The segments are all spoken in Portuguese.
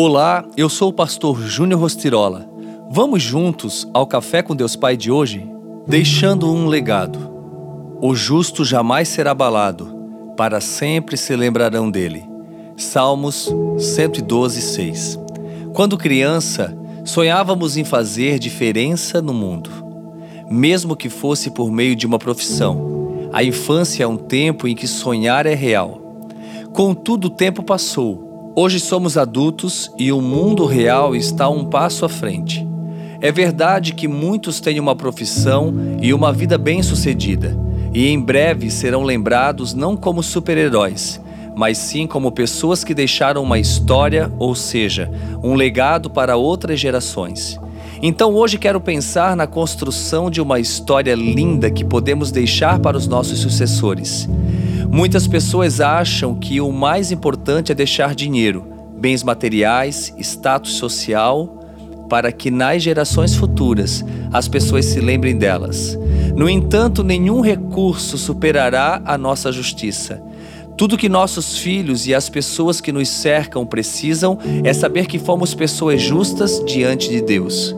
Olá, eu sou o pastor Júnior Rostirola. Vamos juntos ao Café com Deus Pai de hoje? Deixando um legado. O justo jamais será abalado, para sempre se lembrarão dele. Salmos 112, 6. Quando criança, sonhávamos em fazer diferença no mundo, mesmo que fosse por meio de uma profissão. A infância é um tempo em que sonhar é real. Contudo, o tempo passou Hoje somos adultos e o mundo real está um passo à frente. É verdade que muitos têm uma profissão e uma vida bem-sucedida, e em breve serão lembrados não como super-heróis, mas sim como pessoas que deixaram uma história, ou seja, um legado para outras gerações. Então hoje quero pensar na construção de uma história linda que podemos deixar para os nossos sucessores. Muitas pessoas acham que o mais importante é deixar dinheiro, bens materiais, status social, para que nas gerações futuras as pessoas se lembrem delas. No entanto, nenhum recurso superará a nossa justiça. Tudo que nossos filhos e as pessoas que nos cercam precisam é saber que fomos pessoas justas diante de Deus.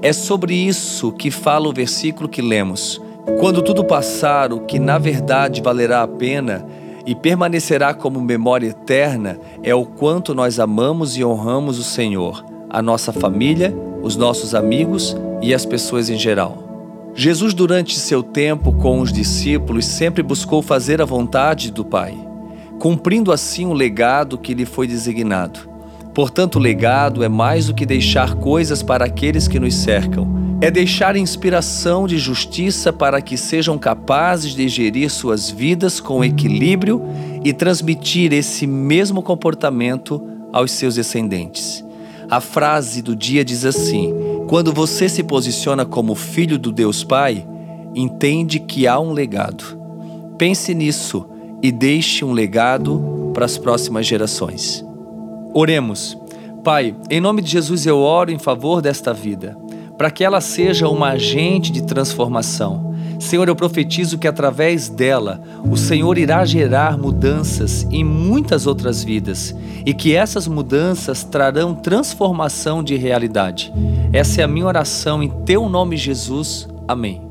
É sobre isso que fala o versículo que lemos. Quando tudo passar, o que na verdade valerá a pena e permanecerá como memória eterna é o quanto nós amamos e honramos o Senhor, a nossa família, os nossos amigos e as pessoas em geral. Jesus, durante seu tempo com os discípulos, sempre buscou fazer a vontade do Pai, cumprindo assim o legado que lhe foi designado. Portanto, o legado é mais do que deixar coisas para aqueles que nos cercam é deixar inspiração de justiça para que sejam capazes de gerir suas vidas com equilíbrio e transmitir esse mesmo comportamento aos seus descendentes. A frase do dia diz assim: quando você se posiciona como filho do Deus Pai, entende que há um legado. Pense nisso e deixe um legado para as próximas gerações. Oremos. Pai, em nome de Jesus eu oro em favor desta vida para que ela seja uma agente de transformação. Senhor, eu profetizo que através dela o Senhor irá gerar mudanças em muitas outras vidas e que essas mudanças trarão transformação de realidade. Essa é a minha oração em teu nome, Jesus. Amém.